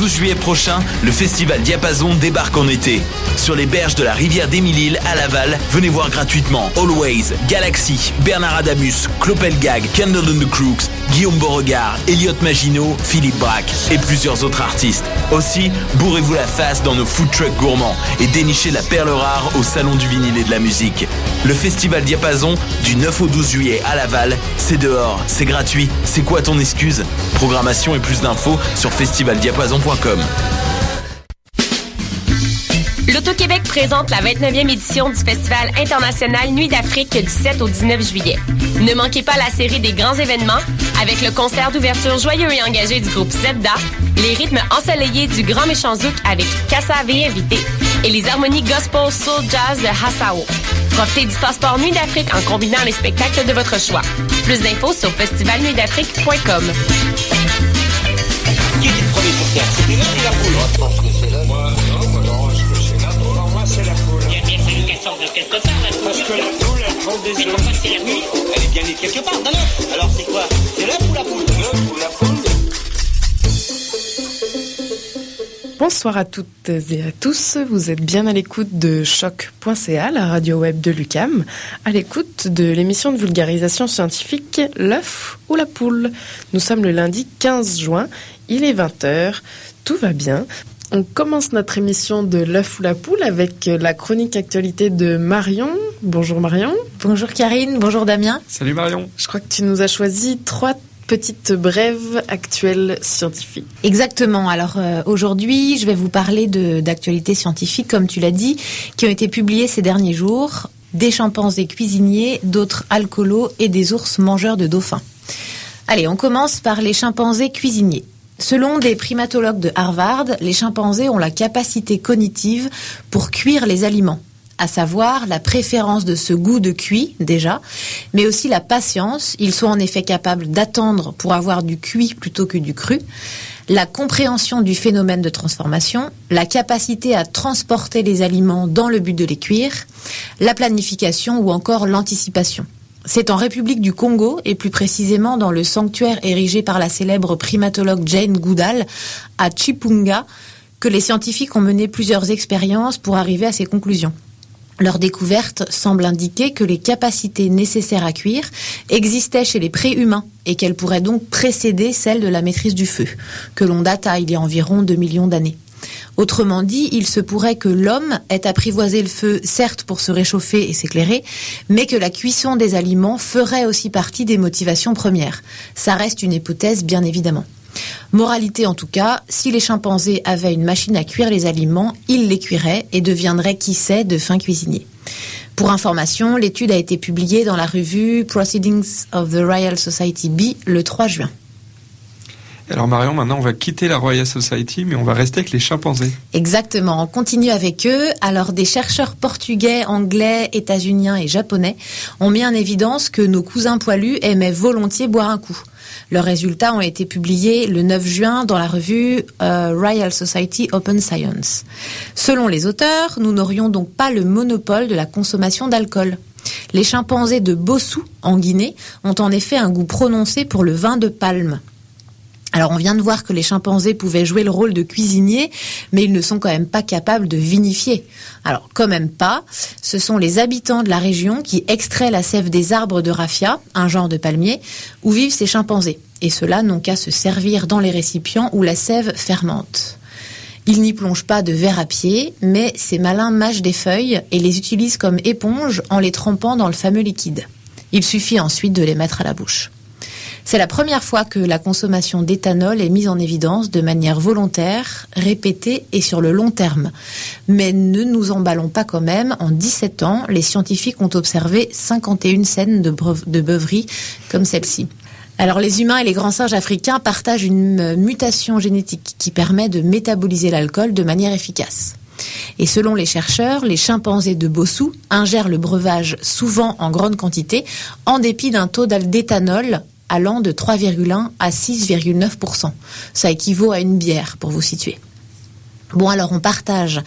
12 juillet prochain, le festival Diapason débarque en été. Sur les berges de la rivière d'Émilille à Laval, venez voir gratuitement Always, Galaxy, Bernard Adamus, Clopelgag, Candle and the Crooks, Guillaume Beauregard, Elliot Maginot, Philippe Braque et plusieurs autres artistes. Aussi, bourrez-vous la face dans nos food trucks gourmands et dénichez la perle rare au Salon du vinyle et de la musique. Le festival Diapason, du 9 au 12 juillet à Laval, c'est dehors, c'est gratuit, c'est quoi ton excuse? Programmation et plus d'infos sur festivaldiapason.com. L'Auto-Québec présente la 29e édition du Festival international Nuit d'Afrique du 7 au 19 juillet. Ne manquez pas la série des grands événements avec le concert d'ouverture joyeux et engagé du groupe Zebda, les rythmes ensoleillés du Grand Méchant Zouk avec Kassav et invité et les harmonies gospel soul jazz de Hassao. Profitez du passeport Nuit d'Afrique en combinant les spectacles de votre choix. Plus d'infos sur festivalnuitdafrique.com. Qui premier la bien fallu qu'elle sorte de quelque part, la poule. Parce que la poule, elle prend des Mais œufs. pourquoi c'est la nuit Elle est bien née quelque part, d'un œuf. Alors c'est quoi? C'est l'œuf ou la poule? L'œuf ou la poule? Bonsoir à toutes et à tous. Vous êtes bien à l'écoute de choc.ca, la radio web de l'UCAM, à l'écoute de l'émission de vulgarisation scientifique L'œuf ou la poule. Nous sommes le lundi 15 juin, il est 20h, tout va bien. On commence notre émission de l'œuf ou la poule avec la chronique actualité de Marion. Bonjour Marion. Bonjour Karine, bonjour Damien. Salut Marion. Je crois que tu nous as choisi trois petites brèves actuelles scientifiques. Exactement. Alors euh, aujourd'hui, je vais vous parler d'actualités scientifiques, comme tu l'as dit, qui ont été publiées ces derniers jours. Des chimpanzés cuisiniers, d'autres alcoolos et des ours mangeurs de dauphins. Allez, on commence par les chimpanzés cuisiniers. Selon des primatologues de Harvard, les chimpanzés ont la capacité cognitive pour cuire les aliments, à savoir la préférence de ce goût de cuit déjà, mais aussi la patience. Ils sont en effet capables d'attendre pour avoir du cuit plutôt que du cru. La compréhension du phénomène de transformation, la capacité à transporter les aliments dans le but de les cuire, la planification ou encore l'anticipation. C'est en République du Congo, et plus précisément dans le sanctuaire érigé par la célèbre primatologue Jane Goodall à Chipunga, que les scientifiques ont mené plusieurs expériences pour arriver à ces conclusions. Leur découverte semble indiquer que les capacités nécessaires à cuire existaient chez les préhumains et qu'elles pourraient donc précéder celles de la maîtrise du feu, que l'on date à il y a environ 2 millions d'années. Autrement dit, il se pourrait que l'homme ait apprivoisé le feu, certes pour se réchauffer et s'éclairer, mais que la cuisson des aliments ferait aussi partie des motivations premières. Ça reste une hypothèse, bien évidemment. Moralité en tout cas, si les chimpanzés avaient une machine à cuire les aliments, ils les cuiraient et deviendraient, qui sait, de fins cuisiniers. Pour information, l'étude a été publiée dans la revue Proceedings of the Royal Society B le 3 juin. Alors Marion, maintenant on va quitter la Royal Society, mais on va rester avec les chimpanzés. Exactement, on continue avec eux. Alors des chercheurs portugais, anglais, états-uniens et japonais ont mis en évidence que nos cousins poilus aimaient volontiers boire un coup. Leurs résultats ont été publiés le 9 juin dans la revue euh, Royal Society Open Science. Selon les auteurs, nous n'aurions donc pas le monopole de la consommation d'alcool. Les chimpanzés de Bossou, en Guinée, ont en effet un goût prononcé pour le vin de palme. Alors on vient de voir que les chimpanzés pouvaient jouer le rôle de cuisiniers, mais ils ne sont quand même pas capables de vinifier. Alors quand même pas, ce sont les habitants de la région qui extraient la sève des arbres de raffia, un genre de palmier, où vivent ces chimpanzés. Et ceux-là n'ont qu'à se servir dans les récipients où la sève fermente. Ils n'y plongent pas de verre à pied, mais ces malins mâchent des feuilles et les utilisent comme éponge en les trempant dans le fameux liquide. Il suffit ensuite de les mettre à la bouche. C'est la première fois que la consommation d'éthanol est mise en évidence de manière volontaire, répétée et sur le long terme. Mais ne nous emballons pas quand même. En 17 ans, les scientifiques ont observé 51 scènes de, beuverie comme celle-ci. Alors les humains et les grands singes africains partagent une mutation génétique qui permet de métaboliser l'alcool de manière efficace. Et selon les chercheurs, les chimpanzés de Bossou ingèrent le breuvage souvent en grande quantité, en dépit d'un taux d'éthanol allant de 3,1 à 6,9% Ça équivaut à une bière, pour vous situer. Bon, alors on partage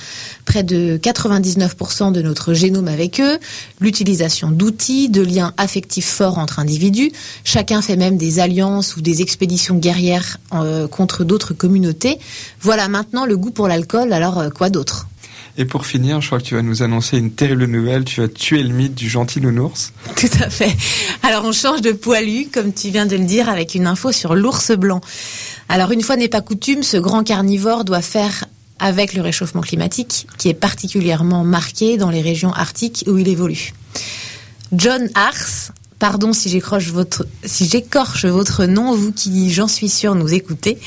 près de 99% de notre génome avec eux, l'utilisation d'outils, de liens affectifs forts entre individus. Chacun fait même des alliances ou des expéditions guerrières euh, contre d'autres communautés. Voilà maintenant le goût pour l'alcool, alors euh, quoi d'autre? Et pour finir, je crois que tu vas nous annoncer une terrible nouvelle. Tu vas tuer le mythe du gentil nounours. Tout à fait. Alors on change de poilu, comme tu viens de le dire, avec une info sur l'ours blanc. Alors une fois n'est pas coutume, ce grand carnivore doit faire avec le réchauffement climatique, qui est particulièrement marqué dans les régions arctiques où il évolue. John Ars, pardon si j'écorche votre, nom, vous qui, j'en suis sûr, nous écoutez.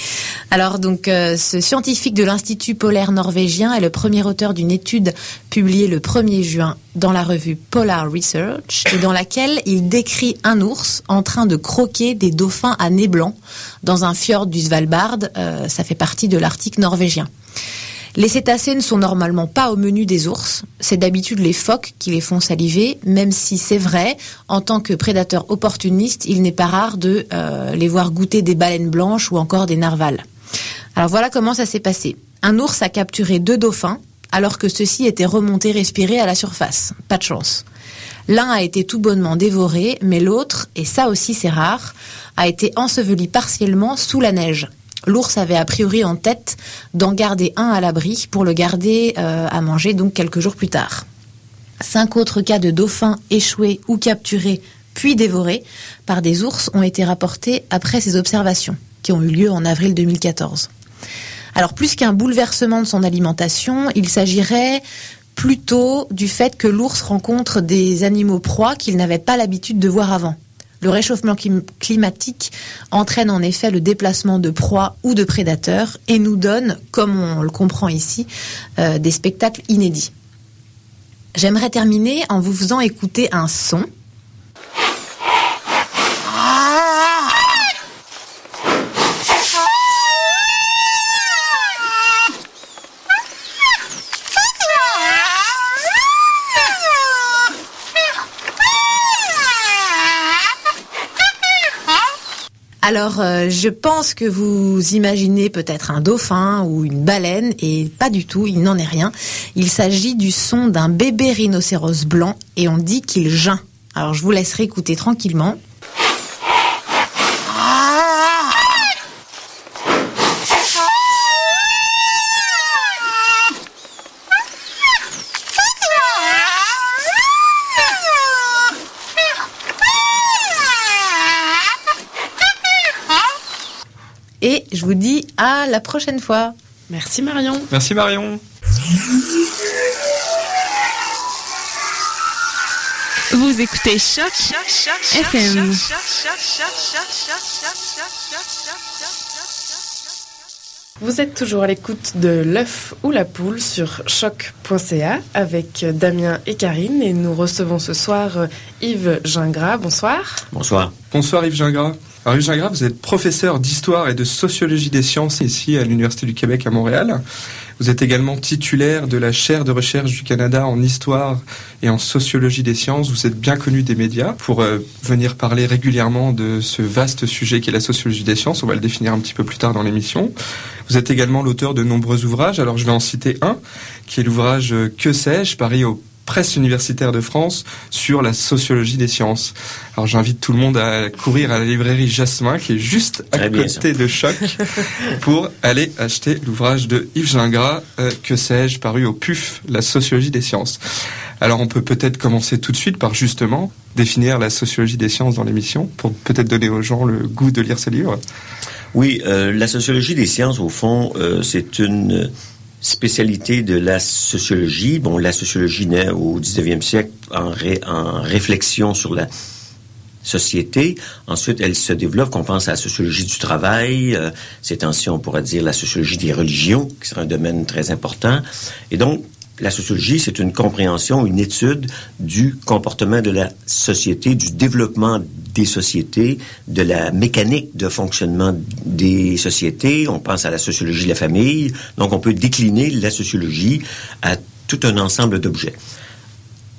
Alors donc, euh, ce scientifique de l'Institut polaire norvégien est le premier auteur d'une étude publiée le 1er juin dans la revue Polar Research et dans laquelle il décrit un ours en train de croquer des dauphins à nez blanc dans un fjord du Svalbard. Euh, ça fait partie de l'Arctique norvégien. Les cétacés ne sont normalement pas au menu des ours. C'est d'habitude les phoques qui les font saliver, même si c'est vrai, en tant que prédateur opportuniste, il n'est pas rare de euh, les voir goûter des baleines blanches ou encore des narvals. Alors voilà comment ça s'est passé. Un ours a capturé deux dauphins, alors que ceux-ci étaient remontés respirer à la surface. Pas de chance. L'un a été tout bonnement dévoré, mais l'autre, et ça aussi c'est rare, a été enseveli partiellement sous la neige l'ours avait a priori en tête d'en garder un à l'abri pour le garder euh, à manger donc quelques jours plus tard. Cinq autres cas de dauphins échoués ou capturés puis dévorés par des ours ont été rapportés après ces observations, qui ont eu lieu en avril 2014. Alors plus qu'un bouleversement de son alimentation, il s'agirait plutôt du fait que l'ours rencontre des animaux proies qu'il n'avait pas l'habitude de voir avant. Le réchauffement climatique entraîne en effet le déplacement de proies ou de prédateurs et nous donne, comme on le comprend ici, euh, des spectacles inédits. J'aimerais terminer en vous faisant écouter un son. Alors, euh, je pense que vous imaginez peut-être un dauphin ou une baleine, et pas du tout, il n'en est rien. Il s'agit du son d'un bébé rhinocéros blanc, et on dit qu'il geint. Alors, je vous laisserai écouter tranquillement. Et je vous dis à la prochaine fois. Merci Marion. Merci Marion. Vous écoutez Choc, FM. Vous êtes toujours à l'écoute de l'œuf ou la poule sur choc.ca avec Damien et Karine et nous recevons ce soir euh, Yves Gingras. Bonsoir. Bonsoir. Bonsoir Yves Gingras. Alors Yves Gingras, vous êtes professeur d'histoire et de sociologie des sciences ici à l'Université du Québec à Montréal. Vous êtes également titulaire de la chaire de recherche du Canada en histoire et en sociologie des sciences. Vous êtes bien connu des médias pour euh, venir parler régulièrement de ce vaste sujet qui est la sociologie des sciences. On va le définir un petit peu plus tard dans l'émission. Vous êtes également l'auteur de nombreux ouvrages. Alors je vais en citer un, qui est l'ouvrage euh, Que sais-je, Paris au presse universitaire de France sur la sociologie des sciences. Alors j'invite tout le monde à courir à la librairie Jasmin qui est juste à côté de Choc pour aller acheter l'ouvrage de Yves Gingras, euh, que sais-je, paru au PUF, la sociologie des sciences. Alors on peut peut-être commencer tout de suite par justement définir la sociologie des sciences dans l'émission pour peut-être donner aux gens le goût de lire ce livre. Oui, euh, la sociologie des sciences, au fond, euh, c'est une spécialité de la sociologie. Bon, la sociologie naît au 19e siècle en, ré- en réflexion sur la société. Ensuite, elle se développe, qu'on pense à la sociologie du travail. Euh, ces temps-ci, on pourrait dire la sociologie des religions, qui serait un domaine très important. Et donc, la sociologie, c'est une compréhension, une étude du comportement de la société, du développement des sociétés, de la mécanique de fonctionnement des sociétés. On pense à la sociologie de la famille. Donc, on peut décliner la sociologie à tout un ensemble d'objets.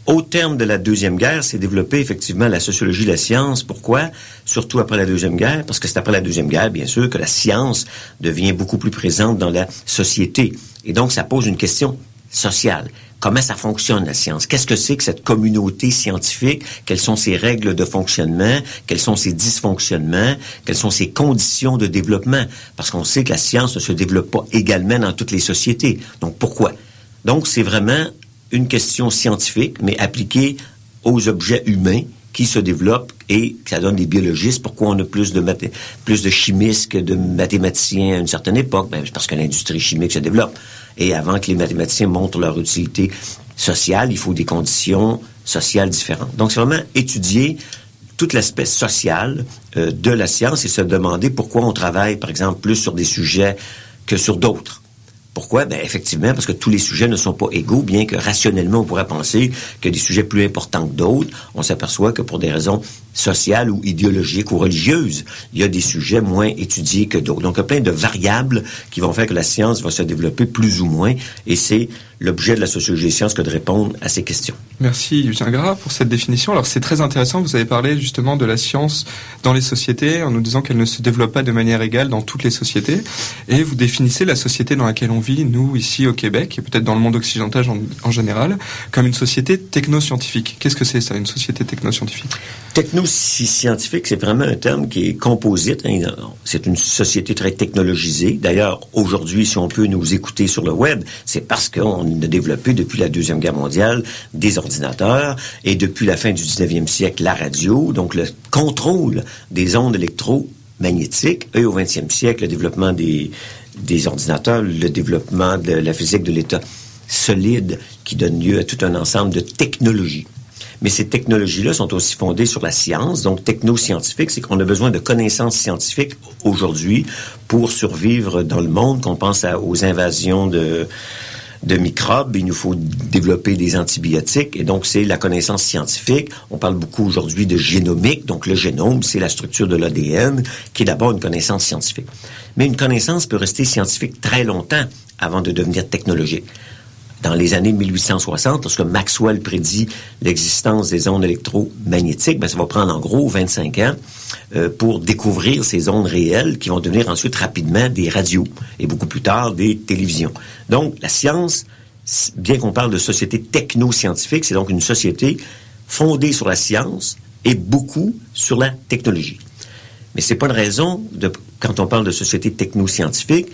Au terme de la Deuxième Guerre, s'est développée effectivement la sociologie de la science. Pourquoi? Surtout après la Deuxième Guerre, parce que c'est après la Deuxième Guerre, bien sûr, que la science devient beaucoup plus présente dans la société. Et donc, ça pose une question sociale. Comment ça fonctionne, la science? Qu'est-ce que c'est que cette communauté scientifique? Quelles sont ses règles de fonctionnement? Quels sont ses dysfonctionnements? Quelles sont ses conditions de développement? Parce qu'on sait que la science ne se développe pas également dans toutes les sociétés. Donc, pourquoi? Donc, c'est vraiment une question scientifique, mais appliquée aux objets humains qui se développent et ça donne des biologistes. Pourquoi on a plus de, plus de chimistes que de mathématiciens à une certaine époque? Ben, parce que l'industrie chimique se développe. Et avant que les mathématiciens montrent leur utilité sociale, il faut des conditions sociales différentes. Donc, c'est vraiment étudier toute l'aspect social euh, de la science et se demander pourquoi on travaille, par exemple, plus sur des sujets que sur d'autres. Pourquoi? Ben, effectivement, parce que tous les sujets ne sont pas égaux, bien que rationnellement, on pourrait penser que des sujets plus importants que d'autres, on s'aperçoit que pour des raisons sociales ou idéologiques ou religieuses, il y a des sujets moins étudiés que d'autres. Donc, il y a plein de variables qui vont faire que la science va se développer plus ou moins, et c'est l'objet de la sociologie des sciences que de répondre à ces questions. Merci Lucien Gras pour cette définition. Alors c'est très intéressant, vous avez parlé justement de la science dans les sociétés en nous disant qu'elle ne se développe pas de manière égale dans toutes les sociétés et vous définissez la société dans laquelle on vit, nous ici au Québec et peut-être dans le monde occidental en, général, comme une société technoscientifique. Qu'est-ce que c'est ça, une société technoscientifique? Technoscientifique, c'est vraiment un terme qui est composite. Hein. C'est une société très technologisée. D'ailleurs, aujourd'hui, si on peut nous écouter sur le web, c'est parce qu'on on a développé depuis la Deuxième Guerre mondiale des ordinateurs et depuis la fin du 19e siècle la radio, donc le contrôle des ondes électromagnétiques et au 20e siècle le développement des, des ordinateurs, le développement de la physique de l'état solide qui donne lieu à tout un ensemble de technologies. Mais ces technologies-là sont aussi fondées sur la science, donc technoscientifique, c'est qu'on a besoin de connaissances scientifiques aujourd'hui pour survivre dans le monde, qu'on pense aux invasions de, de microbes, il nous faut développer des antibiotiques, et donc c'est la connaissance scientifique. On parle beaucoup aujourd'hui de génomique, donc le génome, c'est la structure de l'ADN, qui est d'abord une connaissance scientifique. Mais une connaissance peut rester scientifique très longtemps avant de devenir technologique dans les années 1860, lorsque Maxwell prédit l'existence des ondes électromagnétiques, ben, ça va prendre en gros 25 ans euh, pour découvrir ces ondes réelles qui vont devenir ensuite rapidement des radios et beaucoup plus tard des télévisions. Donc, la science, bien qu'on parle de société techno-scientifique, c'est donc une société fondée sur la science et beaucoup sur la technologie. Mais c'est pas une raison, de, quand on parle de société techno-scientifique,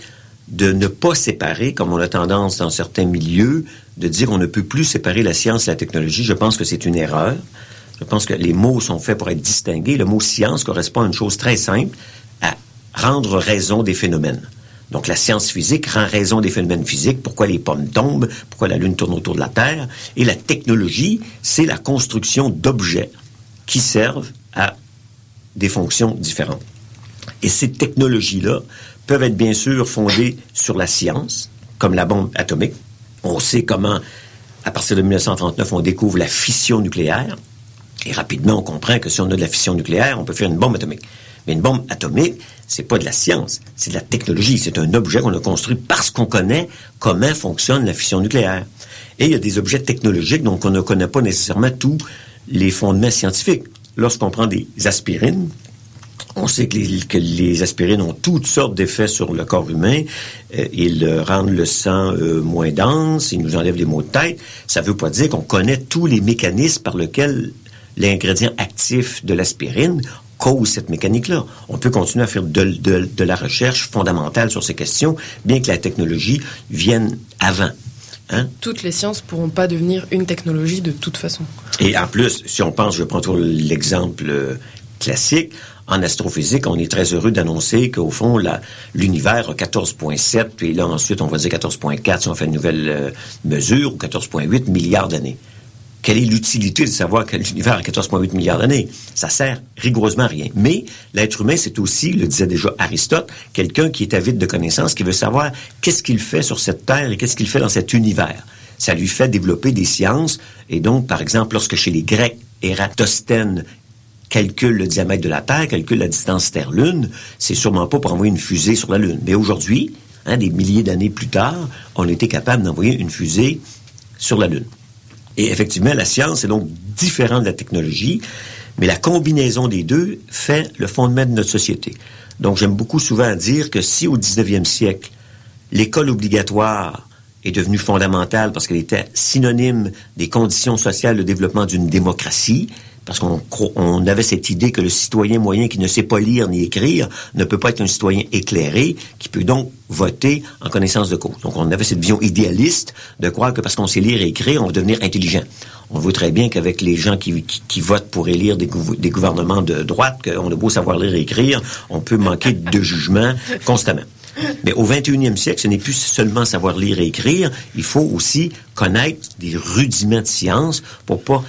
de ne pas séparer, comme on a tendance dans certains milieux, de dire on ne peut plus séparer la science et la technologie. Je pense que c'est une erreur. Je pense que les mots sont faits pour être distingués. Le mot science correspond à une chose très simple, à rendre raison des phénomènes. Donc la science physique rend raison des phénomènes physiques, pourquoi les pommes tombent, pourquoi la Lune tourne autour de la Terre? Et la technologie, c'est la construction d'objets qui servent à des fonctions différentes. Et ces technologies-là peuvent être bien sûr fondées sur la science, comme la bombe atomique. On sait comment, à partir de 1939, on découvre la fission nucléaire. Et rapidement, on comprend que si on a de la fission nucléaire, on peut faire une bombe atomique. Mais une bombe atomique, c'est pas de la science, c'est de la technologie. C'est un objet qu'on a construit parce qu'on connaît comment fonctionne la fission nucléaire. Et il y a des objets technologiques dont on ne connaît pas nécessairement tous les fondements scientifiques. Lorsqu'on prend des aspirines, on sait que les, aspirines ont toutes sortes d'effets sur le corps humain. Euh, ils rendent le sang euh, moins dense, ils nous enlèvent les maux de tête. Ça ne veut pas dire qu'on connaît tous les mécanismes par lesquels l'ingrédient actif de l'aspirine cause cette mécanique-là. On peut continuer à faire de, la recherche fondamentale sur ces questions, bien que la technologie vienne avant. Hein? Toutes les sciences ne pourront pas devenir une technologie de toute façon. Et en plus, si on pense, je prends toujours l'exemple euh, classique, en astrophysique, on est très heureux d'annoncer qu'au fond, l'univers a 14,7, puis là, ensuite, on va dire 14,4 si on fait une nouvelle euh, mesure, ou 14,8 milliards d'années. Quelle est l'utilité de savoir que l'univers a 14,8 milliards d'années? Ça sert rigoureusement à rien. Mais l'être humain, c'est aussi, le disait déjà Aristote, quelqu'un qui est avide de connaissances, qui veut savoir qu'est-ce qu'il fait sur cette Terre et qu'est-ce qu'il fait dans cet univers. Ça lui fait développer des sciences. Et donc, par exemple, lorsque chez les Grecs, Ératosthène calcule le diamètre de la Terre, calcule la distance Terre-Lune, c'est sûrement pas pour envoyer une fusée sur la Lune. Mais aujourd'hui, hein, des milliers d'années plus tard, on était capable d'envoyer une fusée sur la Lune. Et effectivement, la science est donc différente de la technologie, mais la combinaison des deux fait le fondement de notre société. Donc, j'aime beaucoup souvent dire que si au 19e siècle, l'école obligatoire est devenue fondamentale parce qu'elle était synonyme des conditions sociales de développement d'une démocratie, parce qu'on on avait cette idée que le citoyen moyen qui ne sait pas lire ni écrire ne peut pas être un citoyen éclairé, qui peut donc voter en connaissance de cause. Donc on avait cette vision idéaliste de croire que parce qu'on sait lire et écrire, on va devenir intelligent. On voit très bien qu'avec les gens qui, votent pour élire des, des gouvernements de droite, qu'on a beau savoir lire et écrire, on peut manquer de jugement constamment. Mais au 21e siècle, ce n'est plus seulement savoir lire et écrire, il faut aussi connaître des rudiments de science pour pas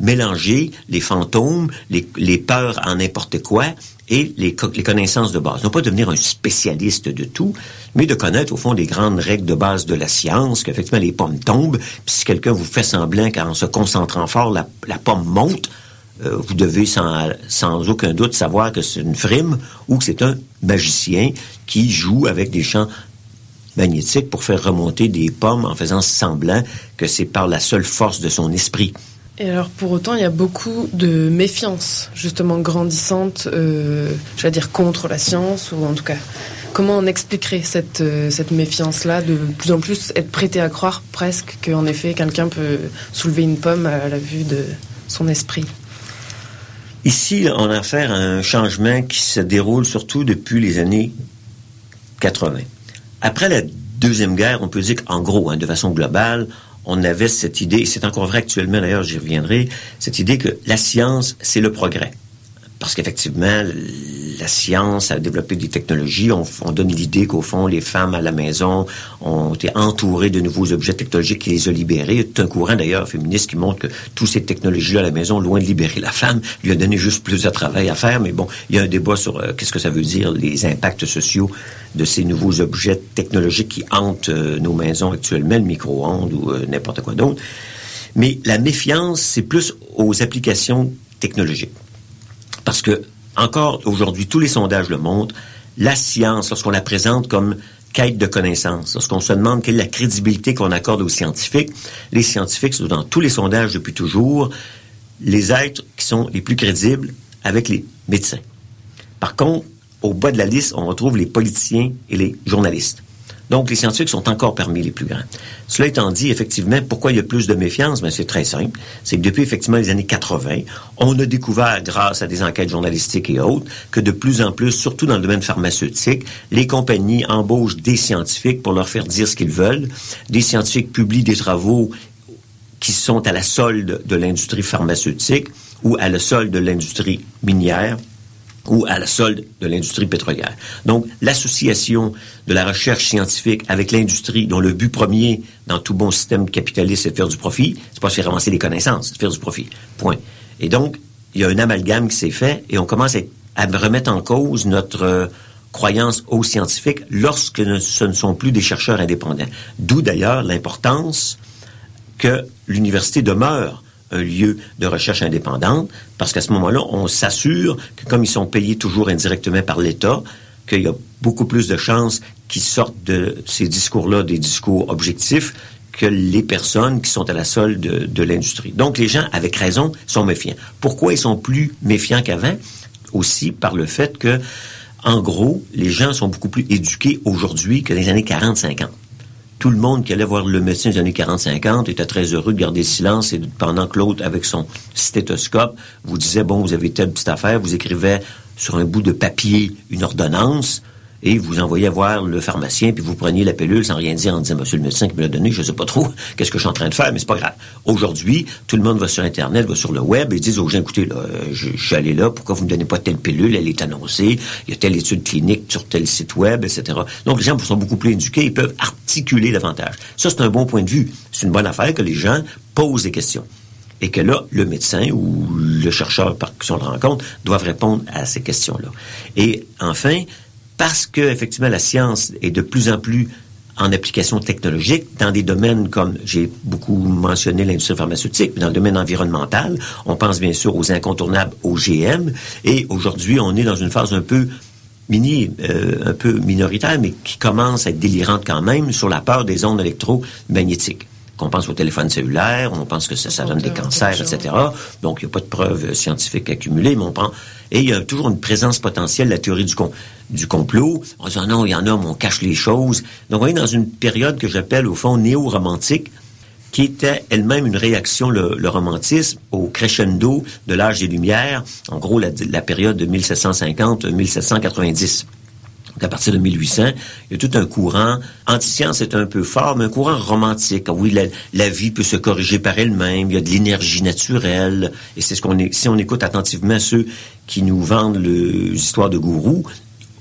mélanger les fantômes, les, les peurs en n'importe quoi et les, les, connaissances de base. Non pas devenir un spécialiste de tout, mais de connaître au fond des grandes règles de base de la science, qu'effectivement les pommes tombent, puis si quelqu'un vous fait semblant qu'en se concentrant fort, la, la pomme monte, euh, vous devez sans, sans aucun doute savoir que c'est une frime ou que c'est un magicien qui joue avec des champs magnétiques pour faire remonter des pommes en faisant semblant que c'est par la seule force de son esprit. Et alors, pour autant, il y a beaucoup de méfiance, justement grandissante, euh, j'allais dire, contre la science, ou en tout cas, comment on expliquerait cette, euh, cette méfiance-là, de plus en plus être prêté à croire presque qu'en effet, quelqu'un peut soulever une pomme à la vue de son esprit? Ici, on a affaire à un changement qui se déroule surtout depuis les années 80. Après la Deuxième Guerre, on peut dire qu'en gros, hein, de façon globale, on avait cette idée, et c'est encore vrai actuellement d'ailleurs, j'y reviendrai, cette idée que la science, c'est le progrès. Parce qu'effectivement, la science a développé des technologies. On, on donne l'idée qu'au fond, les femmes à la maison ont été entourées de nouveaux objets technologiques qui les ont libérées. A un courant d'ailleurs féministe qui montre que toutes ces technologies-là à la maison, loin de libérer la femme, lui a donné juste plus de travail à faire. Mais bon, il y a un débat sur euh, qu'est-ce que ça veut dire, les impacts sociaux de ces nouveaux objets technologiques qui hantent euh, nos maisons actuellement, le micro-ondes ou euh, n'importe quoi d'autre. Mais la méfiance, c'est plus aux applications technologiques. Parce que, encore aujourd'hui, tous les sondages le montrent, la science, lorsqu'on la présente comme quête de connaissances, lorsqu'on se demande quelle est la crédibilité qu'on accorde aux scientifiques, les scientifiques sont dans tous les sondages depuis toujours les êtres qui sont les plus crédibles avec les médecins. Par contre, au bas de la liste, on retrouve les politiciens et les journalistes. Donc, les scientifiques sont encore parmi les plus grands. Cela étant dit, effectivement, pourquoi il y a plus de méfiance? Ben, c'est très simple. C'est que depuis, effectivement, les années 80, on a découvert, grâce à des enquêtes journalistiques et autres, que de plus en plus, surtout dans le domaine pharmaceutique, les compagnies embauchent des scientifiques pour leur faire dire ce qu'ils veulent. Des scientifiques publient des travaux qui sont à la solde de l'industrie pharmaceutique ou à la solde de l'industrie minière ou à la solde de l'industrie pétrolière. Donc, l'association de la recherche scientifique avec l'industrie, dont le but premier dans tout bon système capitaliste, c'est de faire du profit, c'est pas de faire avancer les connaissances, c'est de faire du profit. Point. Et donc, il y a un amalgame qui s'est fait et on commence à, remettre en cause notre euh, croyance aux scientifiques lorsque ce ne sont plus des chercheurs indépendants. D'où d'ailleurs l'importance que l'université demeure un lieu de recherche indépendante, parce qu'à ce moment-là, on s'assure que comme ils sont payés toujours indirectement par l'État, qu'il y a beaucoup plus de chances qu'ils sortent de ces discours-là des discours objectifs que les personnes qui sont à la solde de, l'industrie. Donc, les gens, avec raison, sont méfiants. Pourquoi ils sont plus méfiants qu'avant? Aussi par le fait que, en gros, les gens sont beaucoup plus éduqués aujourd'hui que dans les années 40-50 tout le monde qui allait voir le médecin des années 40-50 était très heureux de garder silence et pendant que l'autre, avec son stéthoscope, vous disait, bon, vous avez telle petite affaire, vous écrivait sur un bout de papier une ordonnance, et vous envoyez voir le pharmacien, puis vous preniez la pilule sans rien dire en disant, monsieur le médecin qui me l'a donné, je sais pas trop qu'est-ce que je suis en train de faire, mais c'est pas grave. Aujourd'hui, tout le monde va sur Internet, va sur le web et dit aux gens, écoutez, là, je, je, suis allé là, pourquoi vous me donnez pas telle pilule, elle est annoncée, il y a telle étude clinique sur tel site web, etc. Donc, les gens sont beaucoup plus éduqués, ils peuvent articuler davantage. Ça, c'est un bon point de vue. C'est une bonne affaire que les gens posent des questions et que là, le médecin ou le chercheur par qui on le rencontre doivent répondre à ces questions-là. Et enfin, parce que effectivement la science est de plus en plus en application technologique dans des domaines comme j'ai beaucoup mentionné l'industrie pharmaceutique, mais dans le domaine environnemental, on pense bien sûr aux incontournables OGM et aujourd'hui on est dans une phase un peu mini, euh, un peu minoritaire, mais qui commence à être délirante quand même sur la peur des ondes électromagnétiques qu'on pense au téléphone cellulaire, on pense que ça, ça donne des cancers, etc. Donc, il n'y a pas de preuves scientifiques accumulées, mais on prend Et il y a toujours une présence potentielle, la théorie du, complot. On dit, ah non, il y en a, mais on cache les choses. Donc, on est dans une période que j'appelle, au fond, néo-romantique, qui était elle-même une réaction, le, romantisme, au crescendo de l'âge des Lumières, en gros la période de 1750-1790 à partir de 1800, il y a tout un courant. Anti-science est un peu fort, mais un courant romantique. Oui, la, vie peut se corriger par elle-même. Il y a de l'énergie naturelle. Et c'est ce qu'on est. Si on écoute attentivement ceux qui nous vendent les histoires de gourous,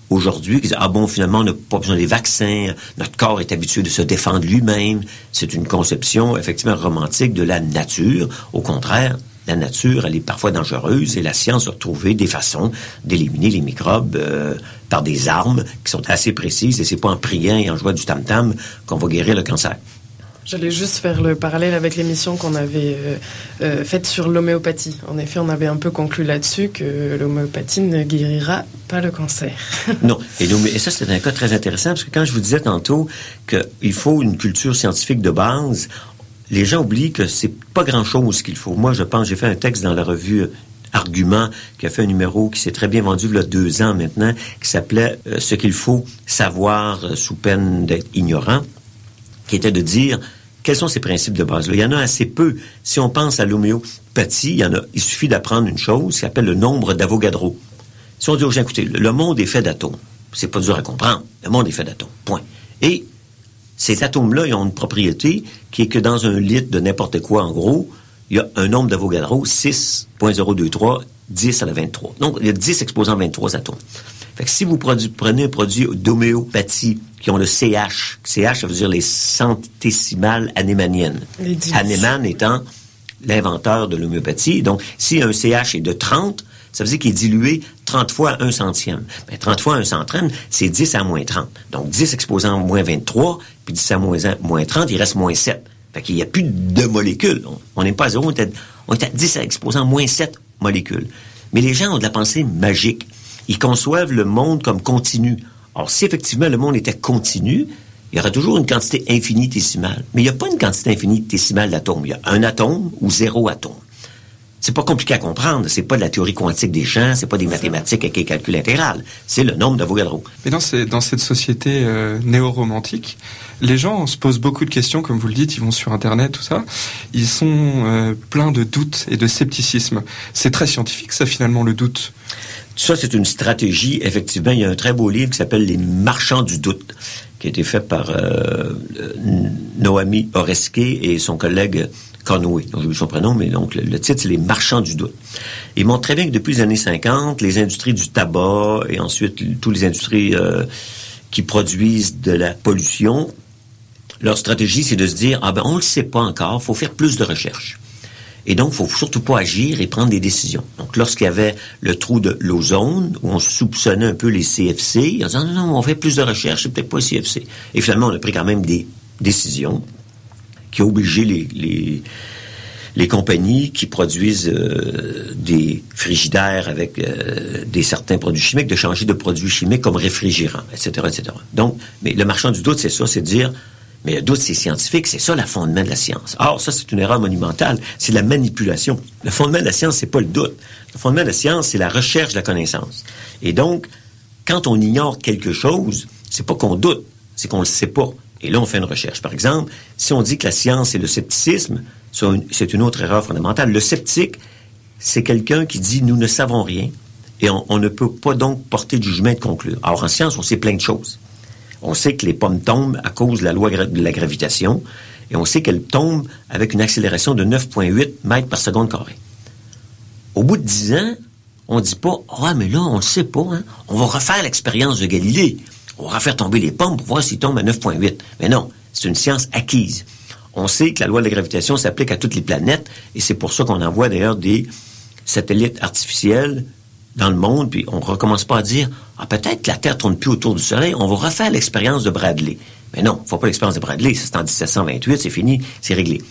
aujourd'hui, qui disent, ah bon, finalement, on n'a pas besoin des vaccins, notre corps est habitué de se défendre lui-même. C'est une conception, effectivement, romantique de la nature. Au contraire, la nature, elle est parfois dangereuse et la science a trouvé des façons d'éliminer les microbes euh, par des armes qui sont assez précises et c'est pas en priant et en jouant du tam-tam qu'on va guérir le cancer. J'allais juste faire le parallèle avec l'émission qu'on avait euh, euh, faite sur l'homéopathie. En effet, on avait un peu conclu là-dessus que l'homéopathie ne guérira pas le cancer. non. Et, et ça, c'est un cas très intéressant parce que quand je vous disais tantôt qu'il faut une culture scientifique de base, les gens oublient que c'est pas grand-chose qu'il faut. Moi, je pense, j'ai fait un texte dans la revue euh, Argument, qui a fait un numéro qui s'est très bien vendu il y a deux ans maintenant, qui s'appelait euh, Ce qu'il faut savoir euh, sous peine d'être ignorant, qui était de dire quels sont ces principes de base-là. Il y en a assez peu. Si on pense à l'homéopathie, il, y il suffit d'apprendre une chose qui s'appelle le nombre d'Avogadro. Si on dit aux gens, écoutez, le monde est fait d'atomes, c'est pas dur à comprendre. Le monde est fait d'atomes. Point. Et ces atomes-là, ils ont une propriété qui est que dans un litre de n'importe quoi, en gros, il y a un nombre d'Avogadro, 6.023, 10 à la 23. Donc, il y a 10 exposants 23 atomes. Fait que si vous prenez un produit d'homéopathie qui ont le CH, CH, ça veut dire les centésimales anémaniennes. Anéman étant l'inventeur de l'homéopathie. Donc, si un CH est de 30, ça veut dire qu'il est dilué 30 fois un centième. Ben, 30 fois un centième, c'est 10 à moins 30. Donc, 10 exposant moins 23, puis 10 à moins, 1, moins 30, il reste moins 7. Fait qu'il n'y a plus de molécules. On n'est pas à zéro, on est à, 10 à exposant moins 7 molécules. Mais les gens ont de la pensée magique. Ils conçoivent le monde comme continu. Or, si effectivement le monde était continu, il y aurait toujours une quantité infinitésimale. Mais il n'y a pas une quantité infinitésimale d'atomes. Il y a un atome ou zéro atome. C'est pas compliqué à comprendre. C'est pas de la théorie quantique des champs, c'est pas des mathématiques avec les calculs intégral. C'est le nombre d'Avogadro. Mais dans, dans cette société euh, néo-romantique, les gens se posent beaucoup de questions, comme vous le dites, ils vont sur Internet, tout ça. Ils sont euh, pleins de doutes et de scepticisme. C'est très scientifique, ça, finalement, le doute. Ça, c'est une stratégie. Effectivement, il y a un très beau livre qui s'appelle Les marchands du doute, qui a été fait par euh, Noami Oreske et son collègue Conway, donc j'ai son prénom, mais donc le, titre, c'est Les marchands du doute. Ils montrent très bien que depuis les années 50, les industries du tabac et ensuite toutes les industries euh, qui produisent de la pollution, leur stratégie, c'est de se dire, ah ben, on le sait pas encore, faut faire plus de recherches. Et donc, faut surtout pas agir et prendre des décisions. Donc, lorsqu'il y avait le trou de l'ozone, où on soupçonnait un peu les CFC, on disait, non, non, on fait plus de recherches, c'est peut-être pas les CFC. Et finalement, on a pris quand même des décisions qui a obligé les, les, compagnies qui produisent euh, des frigidaires avec euh, des certains produits chimiques de changer de produits chimiques comme réfrigérants, etc., etc. Donc, mais le marchand du doute, c'est ça, c'est de dire, mais le doute, c'est scientifique, c'est ça le fondement de la science. Or, ça, c'est une erreur monumentale, c'est la manipulation. Le fondement de la science, c'est pas le doute. Le fondement de la science, c'est la recherche de la connaissance. Et donc, quand on ignore quelque chose, c'est pas qu'on doute, c'est qu'on le sait pas. Et là, on fait une recherche. Par exemple, si on dit que la science est le scepticisme, c'est une autre erreur fondamentale. Le sceptique, c'est quelqu'un qui dit nous ne savons rien et on, ne peut pas donc porter du jugement de conclure. Alors, en science, on sait plein de choses. On sait que les pommes tombent à cause de la loi de la gravitation et on sait qu'elles tombent avec une accélération de 9,8 mètres par seconde carrée. Au bout de 10 ans, on ne dit pas Ah, mais là, on ne sait pas. Hein. On va refaire l'expérience de Galilée on va faire tomber les pommes pour voir s'ils tombent à 9,8. Mais non, c'est une science acquise. On sait que la loi de la gravitation s'applique à toutes les planètes, et c'est pour ça qu'on envoie d'ailleurs des satellites artificiels dans le monde, puis on recommence pas à dire ah peut-être que la Terre tourne plus autour du Soleil, on va refaire l'expérience de Bradley. Mais non, faut pas l'expérience de Bradley, c'est en 1728, c'est fini, c'est réglé.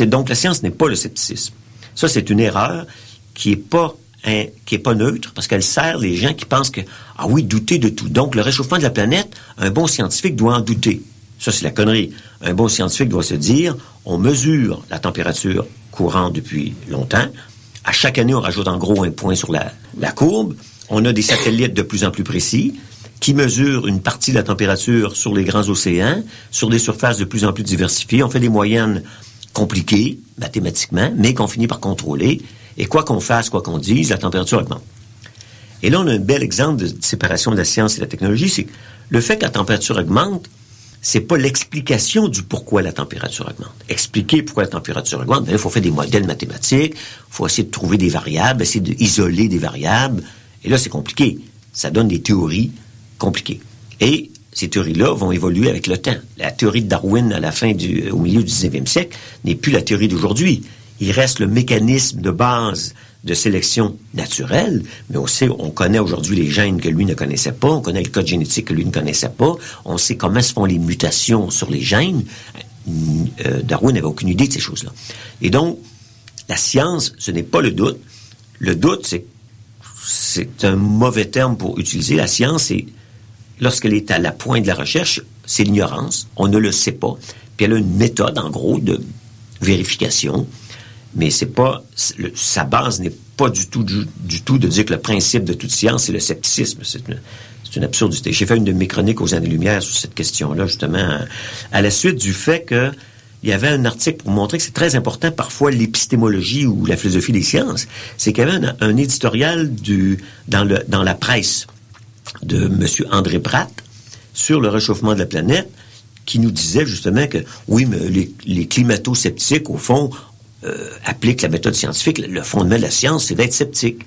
Donc la science n'est pas le scepticisme. Ça c'est une erreur qui est pas qui est pas neutre parce qu'elle sert les gens qui pensent que ah oui douter de tout. Donc le réchauffement de la planète, un bon scientifique doit en douter. Ça c'est la connerie. Un bon scientifique doit se dire on mesure la température courante depuis longtemps. À chaque année, on rajoute en gros un point sur la, la courbe. On a des satellites de plus en plus précis qui mesurent une partie de la température sur les grands océans, sur des surfaces de plus en plus diversifiées. On fait des moyennes compliquées mathématiquement, mais qu'on finit par contrôler. Et quoi qu'on fasse, quoi qu'on dise, la température augmente. Et là, on a un bel exemple de séparation de la science et de la technologie, c'est le fait que la température augmente, c'est pas l'explication du pourquoi la température augmente. Expliquer pourquoi la température augmente, ben, il faut faire des modèles mathématiques, il faut essayer de trouver des variables, essayer d'isoler des variables. Et là, c'est compliqué. Ça donne des théories compliquées. Et ces théories-là vont évoluer avec le temps. La théorie de Darwin à la fin du, au milieu du 19e siècle n'est plus la théorie d'aujourd'hui. Il reste le mécanisme de base de sélection naturelle, mais aussi on connaît aujourd'hui les gènes que lui ne connaissait pas, on connaît le code génétique que lui ne connaissait pas, on sait comment se font les mutations sur les gènes. Euh, Darwin n'avait aucune idée de ces choses-là. Et donc, la science, ce n'est pas le doute. Le doute, c'est c'est un mauvais terme pour utiliser. La science, c'est lorsqu'elle est à la pointe de la recherche, c'est l'ignorance. On ne le sait pas. Puis elle a une méthode, en gros, de vérification mais c'est pas sa base n'est pas du tout du, tout de dire que le principe de toute science c'est le scepticisme. C'est une, absurdité. J'ai fait une de mes chroniques aux années-lumière sur cette question-là justement à la suite du fait que il y avait un article pour montrer que c'est très important parfois l'épistémologie ou la philosophie des sciences. C'est qu'il y avait un, éditorial du dans le dans la presse de M. André Pratt sur le réchauffement de la planète qui nous disait justement que oui, mais les climato-sceptiques, au fond, euh, applique la méthode scientifique, le fondement de la science, c'est d'être sceptique.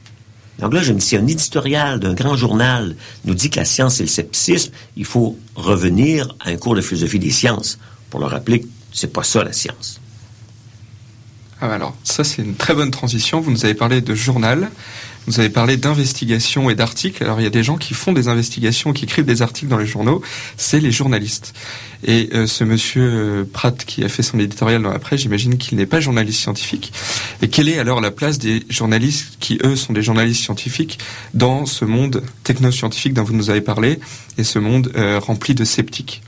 Donc là, je me dis, si un éditorial d'un grand journal nous dit que la science, c'est le scepticisme, il faut revenir à un cours de philosophie des sciences pour leur rappeler que c'est pas ça la science. Ah, alors, ça, c'est une très bonne transition. Vous nous avez parlé de journal. Vous avez parlé d'investigation et d'articles. Alors il y a des gens qui font des investigations, qui écrivent des articles dans les journaux. C'est les journalistes. Et euh, ce monsieur euh, Pratt qui a fait son éditorial dans la presse, j'imagine qu'il n'est pas journaliste scientifique. Et quelle est alors la place des journalistes qui, eux, sont des journalistes scientifiques dans ce monde technoscientifique dont vous nous avez parlé et ce monde euh, rempli de sceptiques?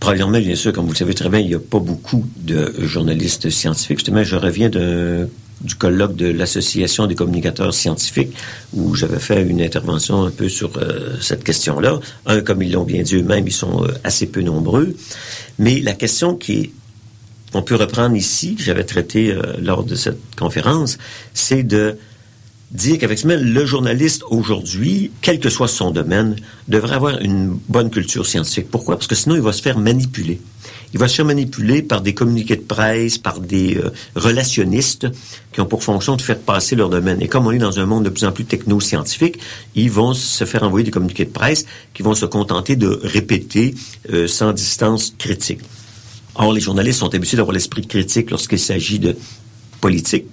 Premièrement, bien sûr, comme vous le savez très bien, il n'y a pas beaucoup de journalistes scientifiques. Justement, je reviens d'un du colloque de l'Association des communicateurs scientifiques, où j'avais fait une intervention un peu sur euh, cette question-là. Un, comme ils l'ont bien dit eux-mêmes, ils sont euh, assez peu nombreux. Mais la question qui est, on peut reprendre ici, que j'avais traité euh, lors de cette conférence, c'est de dire qu'effectivement, le journaliste aujourd'hui, quel que soit son domaine, devrait avoir une bonne culture scientifique. Pourquoi? Parce que sinon, il va se faire manipuler. Il va se faire manipuler par des communiqués de presse, par des euh, relationnistes qui ont pour fonction de faire passer leur domaine. Et comme on est dans un monde de plus en plus techno-scientifique, ils vont se faire envoyer des communiqués de presse qui vont se contenter de répéter euh, sans distance critique. Or, les journalistes sont habitués d'avoir l'esprit critique lorsqu'il s'agit de politique.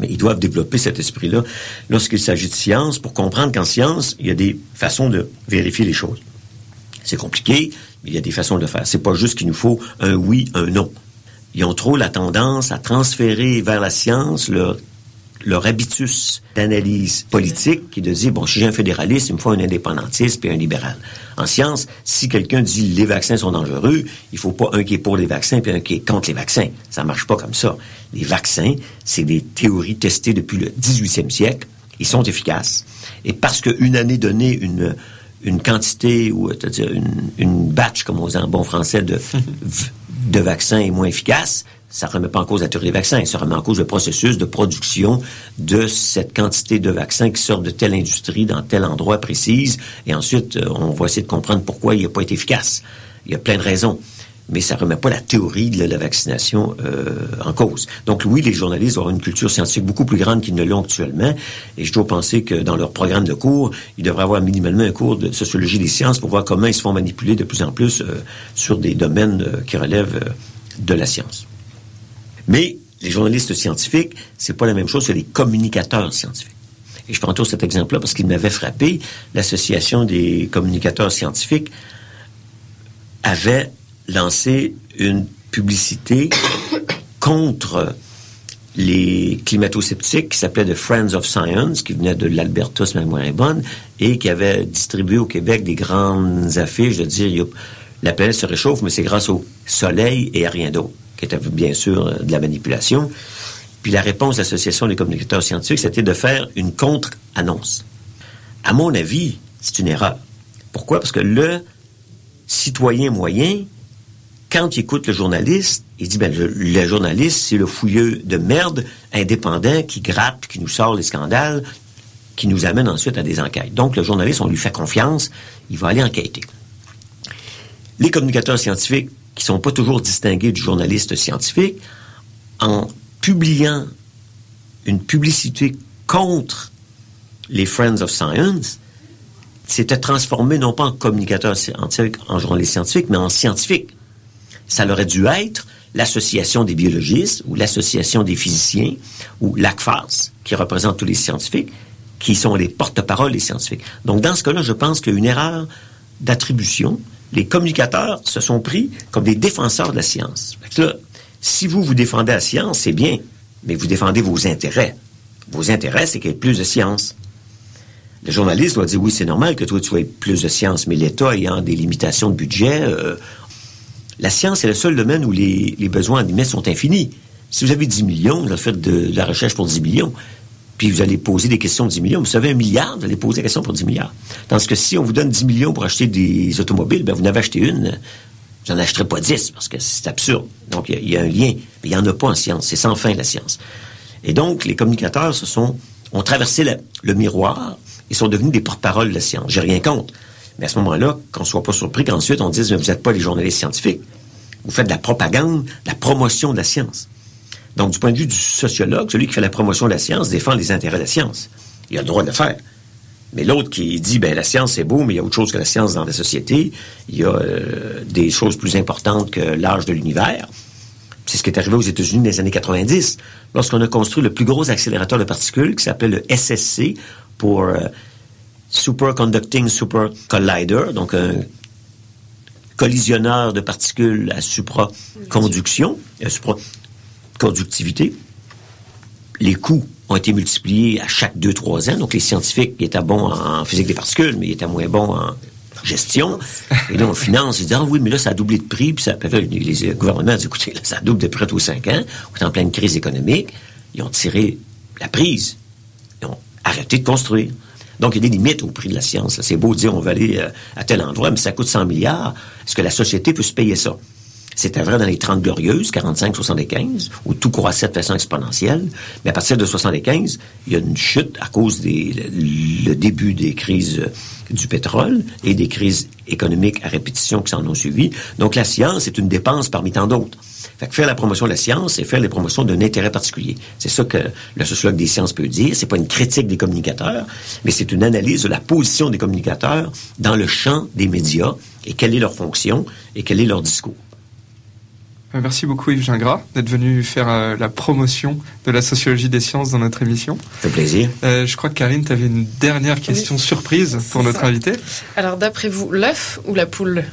Mais ils doivent développer cet esprit-là lorsqu'il s'agit de science pour comprendre qu'en science, il y a des façons de vérifier les choses. C'est compliqué, il y a des façons de faire. C'est pas juste qu'il nous faut un oui, un non. Ils ont trop la tendance à transférer vers la science leur, leur habitus d'analyse politique qui de dire, bon, si j'ai un fédéraliste, il me faut un indépendantiste et un libéral. En science, si quelqu'un dit les vaccins sont dangereux, il faut pas un qui est pour les vaccins puis un qui est contre les vaccins. Ça marche pas comme ça. Les vaccins, c'est des théories testées depuis le 18e siècle. Ils sont efficaces. Et parce qu'une année donnée, une, une quantité ou c'est-à-dire une, une batch, comme on dit en bon français, de, de vaccins est moins efficace, ça ne remet pas en cause la théorie des vaccins, ça remet en cause le processus de production de cette quantité de vaccins qui sortent de telle industrie dans tel endroit précis, et ensuite euh, on va essayer de comprendre pourquoi il n'a pas été efficace. Il y a plein de raisons mais ça remet pas la théorie de la vaccination euh, en cause. Donc oui, les journalistes ont une culture scientifique beaucoup plus grande qu'ils ne l'ont actuellement, et je dois penser que dans leur programme de cours, ils devraient avoir minimalement un cours de sociologie des sciences pour voir comment ils se font manipuler de plus en plus euh, sur des domaines euh, qui relèvent de la science. Mais les journalistes scientifiques, c'est pas la même chose que les communicateurs scientifiques. Et je prends toujours cet exemple-là parce qu'il m'avait frappé. L'association des communicateurs scientifiques avait lancé une publicité contre les climato-sceptiques qui s'appelait The Friends of Science, qui venait de l'Alberta, si ma bonne, et qui avait distribué au Québec des grandes affiches de dire la planète se réchauffe, mais c'est grâce au soleil et à rien d'autre, qui était bien sûr de la manipulation. Puis la réponse de l'Association des communicateurs scientifiques, c'était de faire une contre-annonce. À mon avis, c'est une erreur. Pourquoi? Parce que le citoyen moyen, quand il écoute le journaliste, il dit, ben, le, journaliste, c'est le fouilleux de merde indépendant qui gratte, qui nous sort les scandales, qui nous amène ensuite à des enquêtes. Donc, le journaliste, on lui fait confiance, il va aller enquêter. Les communicateurs scientifiques, qui sont pas toujours distingués du journaliste scientifique, en publiant une publicité contre les Friends of Science, s'étaient transformés non pas en communicateurs scientifiques, en journalistes scientifiques, mais en scientifiques. Ça aurait dû être l'Association des biologistes ou l'Association des physiciens ou l'ACFAS, qui représente tous les scientifiques, qui sont les porte-parole des scientifiques. Donc, dans ce cas-là, je pense qu'il y a une erreur d'attribution. Les communicateurs se sont pris comme des défenseurs de la science. Là, si vous vous défendez la science, c'est bien, mais vous défendez vos intérêts. Vos intérêts, c'est qu'il y ait plus de science. Le journaliste doit dire oui, c'est normal que toi tu aies plus de science, mais l'État ayant des limitations de budget, euh, la science est le seul domaine où les, besoins en limite sont infinis. Si vous avez 10 millions, vous faites de, de la recherche pour 10 millions, puis vous allez poser des questions de 10 millions. Vous savez, un milliard, vous allez poser des questions pour 10 milliards. Tandis que si on vous donne 10 millions pour acheter des automobiles, ben vous n'avez acheté une, vous n'en acheterez pas 10, parce que c'est absurde. Donc, il y, a- un lien, il n'y en a pas en science. C'est sans fin, la science. Et donc, les communicateurs se sont, ont traversé le miroir et sont devenus des porte-parole de la science. J'ai rien contre. Mais à ce moment-là, qu'on ne soit pas surpris qu'ensuite on dise, mais vous n'êtes pas les journalistes scientifiques. Vous faites de la propagande, de la promotion de la science. Donc, du point de vue du sociologue, celui qui fait la promotion de la science défend les intérêts de la science. Il a le droit de le faire. Mais l'autre qui dit, ben la science c'est beau, mais il y a autre chose que la science dans la société. Il y a euh, des choses plus importantes que l'âge de l'univers. C'est ce qui est arrivé aux États-Unis dans les années 90, lorsqu'on a construit le plus gros accélérateur de particules qui s'appelle le SSC pour euh, Superconducting Super Collider, donc un collisionneur de particules à supraconduction, à supraconductivité. Les coûts ont été multipliés à chaque 2-3 ans. Donc, les scientifiques étaient bons en physique des particules, mais ils étaient moins bons en gestion. Et là, on finance, ils disent, ah oui, mais là, ça a doublé de prix. Puis ça, là, les, gouvernements disent, écoutez, là, ça double de près tous les 5 ans. On est en pleine crise économique. Ils ont tiré la prise. Ils ont arrêté de construire. Donc, il y a des limites au prix de la science. C'est beau de dire on va aller euh, à tel endroit, mais ça coûte 100 milliards. Est-ce que la société peut se payer ça? C'était vrai dans les 30 glorieuses, 45-75, où tout croissait de façon exponentielle. Mais à partir de 75, il y a une chute à cause des le, début des crises euh, du pétrole et des crises économiques à répétition qui s'en ont suivi. Donc la science est une dépense parmi tant d'autres. Fait que faire la promotion de la science, c'est faire la promotion d'un intérêt particulier. C'est ça que le sociologue des sciences peut dire. C'est pas une critique des communicateurs, mais c'est une analyse de la position des communicateurs dans le champ des médias et quelle est leur fonction et quel est leur discours. Euh, Merci beaucoup Yves Gingras d'être venu faire euh, la promotion de la sociologie des sciences dans notre émission. Ça fait plaisir. Euh, je crois que Karine, tu avais une dernière question surprise pour notre ça. invité. Alors, d'après vous, l'œuf ou la poule?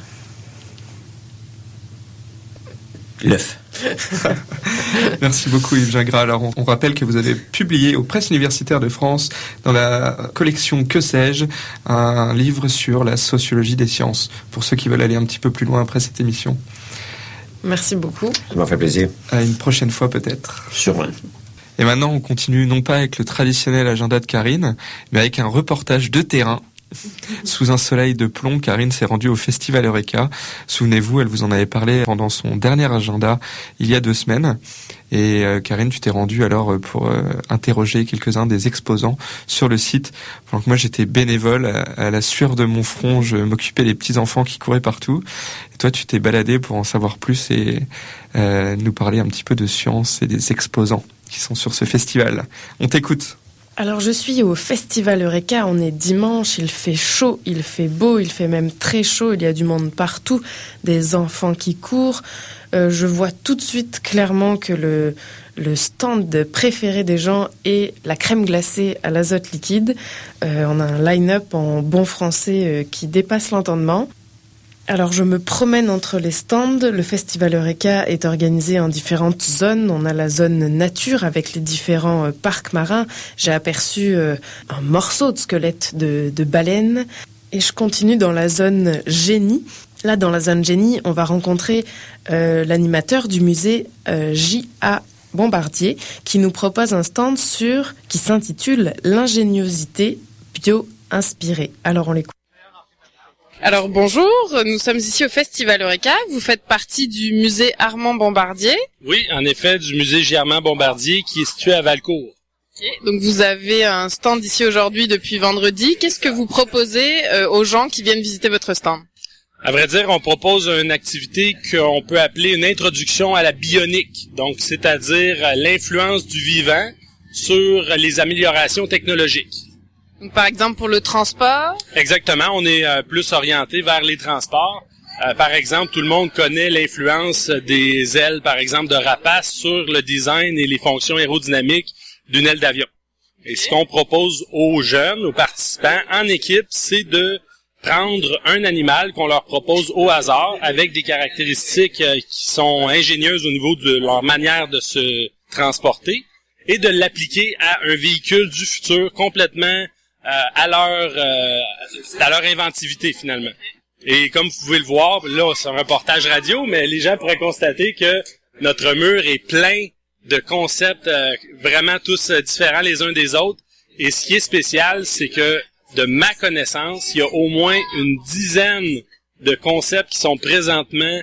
L'œuf. Merci beaucoup Yves Gingras. Alors on, on rappelle que vous avez publié aux presses universitaires de France dans la collection Que sais-je un livre sur la sociologie des sciences pour ceux qui veulent aller un petit peu plus loin après cette émission. Merci beaucoup. Ça m'a fait plaisir. À une prochaine fois peut-être. Sûrement. Et maintenant on continue non pas avec le traditionnel agenda de Karine, mais avec un reportage de terrain. Sous un soleil de plomb, Karine s'est rendue au Festival Eureka. Souvenez-vous, elle vous en avait parlé pendant son dernier agenda il y a deux semaines. Et euh, Karine, tu t'es rendue alors euh, pour euh, interroger quelques-uns des exposants sur le site. Moi j'étais bénévole à, la sueur de mon front, je m'occupais des petits enfants qui couraient partout. Et toi, tu t'es baladé pour en savoir plus et nous parler un petit peu de science et des exposants qui sont sur ce festival. On t'écoute. Alors je suis au Festival Eureka, on est dimanche, il fait chaud, il fait beau, il fait même très chaud, il y a du monde partout, des enfants qui courent. Euh, je vois tout de suite clairement que le, stand préféré des gens est la crème glacée à l'azote liquide. Euh, on a un line-up en bon français euh, qui dépasse l'entendement. Alors je me promène entre les stands. Le festival Eureka est organisé en différentes zones. On a la zone nature avec les différents euh, parcs marins. J'ai aperçu euh, un morceau de squelette de, baleine. Et je continue dans la zone génie. Là, dans la zone génie, on va rencontrer euh, l'animateur du musée J.A. Bombardier qui nous propose un stand sur qui s'intitule L'ingéniosité bio-inspirée. Alors on l'écoute. Alors bonjour, nous sommes ici au Festival Eureka. Vous faites partie du musée Armand Bombardier. Oui, en effet, du musée Germain Bombardier qui est situé à Valcourt. Donc vous avez un stand ici aujourd'hui depuis vendredi. Qu'est-ce que vous proposez euh, aux gens qui viennent visiter votre stand? À vrai dire, on propose une activité qu'on peut appeler une introduction à la bionique. Donc, c'est-à-dire l'influence du vivant sur les améliorations technologiques. Donc, Par exemple pour le transport? Exactement, on est euh, plus orienté vers les transports. Euh, par exemple, tout le monde connaît l'influence des ailes, par exemple, de rapace sur le design et les fonctions aérodynamiques d'une aile d'avion. Et ce qu'on propose aux jeunes, aux participants, en équipe, c'est de prendre un animal qu'on leur propose au hasard avec des caractéristiques euh, qui sont ingénieuses au niveau de leur manière de se transporter et de l'appliquer à un véhicule du futur complètement à leur euh, à leur inventivité finalement. Et comme vous pouvez le voir, là c'est un reportage radio, mais les gens pourraient constater que notre mur est plein de concepts euh, vraiment tous euh, différents les uns des autres. Et ce qui est spécial, c'est que de ma connaissance, il y a au moins une dizaine de concepts qui sont présentement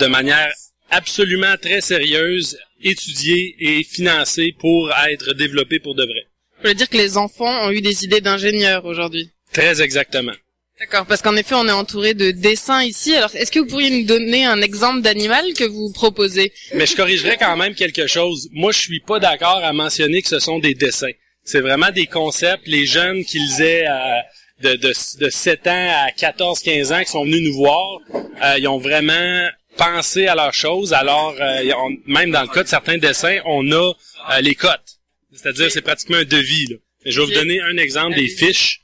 de manière absolument très sérieuse, étudiés et financés pour être développés pour de vrai. Je veux dire que les enfants ont eu des idées d'ingénieurs aujourd'hui. Très exactement. D'accord, parce qu'en effet, on est entouré de dessins ici. Alors, est-ce que vous pourriez nous donner un exemple d'animal que vous proposez? Mais je corrigerais quand même quelque chose. Moi, je suis pas d'accord à mentionner que ce sont des dessins. C'est vraiment des concepts. Les jeunes qu'ils aient euh, de, de, de 7 ans à 14, 15 ans qui sont venus nous voir, euh, ils ont vraiment pensé à leurs choses. Alors, euh, ont- même dans le cas de certains dessins, on a euh, les cotes. C'est-à-dire, c'est pratiquement un devis. Là. Je vais vous donner un exemple des fiches.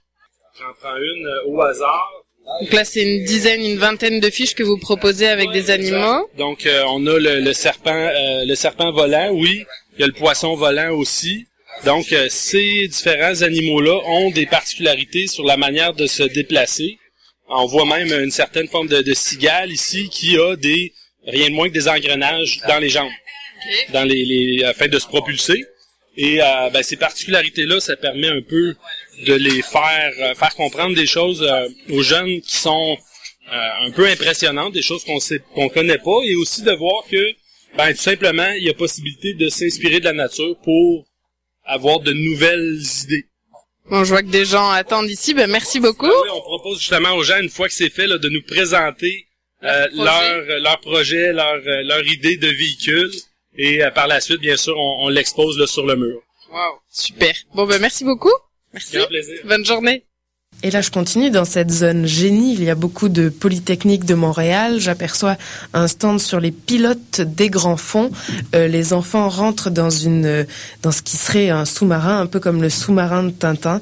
J'en prends une euh, au hasard. Donc là, c'est une dizaine, une vingtaine de fiches que vous proposez avec des animaux. Donc euh, on a le, le serpent, euh, le serpent volant, oui. Il y a le poisson volant aussi. Donc euh, ces différents animaux-là ont des particularités sur la manière de se déplacer. On voit même une certaine forme de, de cigale ici qui a des rien de moins que des engrenages dans les jambes, dans les, les afin de se propulser. Et euh, ben, ces particularités-là, ça permet un peu de les faire euh, faire comprendre des choses euh, aux jeunes qui sont euh, un peu impressionnantes, des choses qu'on sait qu'on connaît pas, et aussi de voir que ben tout simplement il y a possibilité de s'inspirer de la nature pour avoir de nouvelles idées. Bon, je vois que des gens attendent ici. Ben, merci beaucoup. Ah oui, on propose justement aux gens une fois que c'est fait là, de nous présenter euh, leur leur projet, leur euh, leur idée de véhicule, et euh, par la suite bien sûr on, on l'expose là, sur le mur. Wow, super. Bon, ben, merci beaucoup. Merci. Grand plaisir. Bonne journée. Et là, je continue dans cette zone génie. Il y a beaucoup de polytechniques de Montréal. J'aperçois un stand sur les pilotes des grands fonds. Euh, les enfants rentrent dans une, euh, dans ce qui serait un sous-marin, un peu comme le sous-marin de Tintin.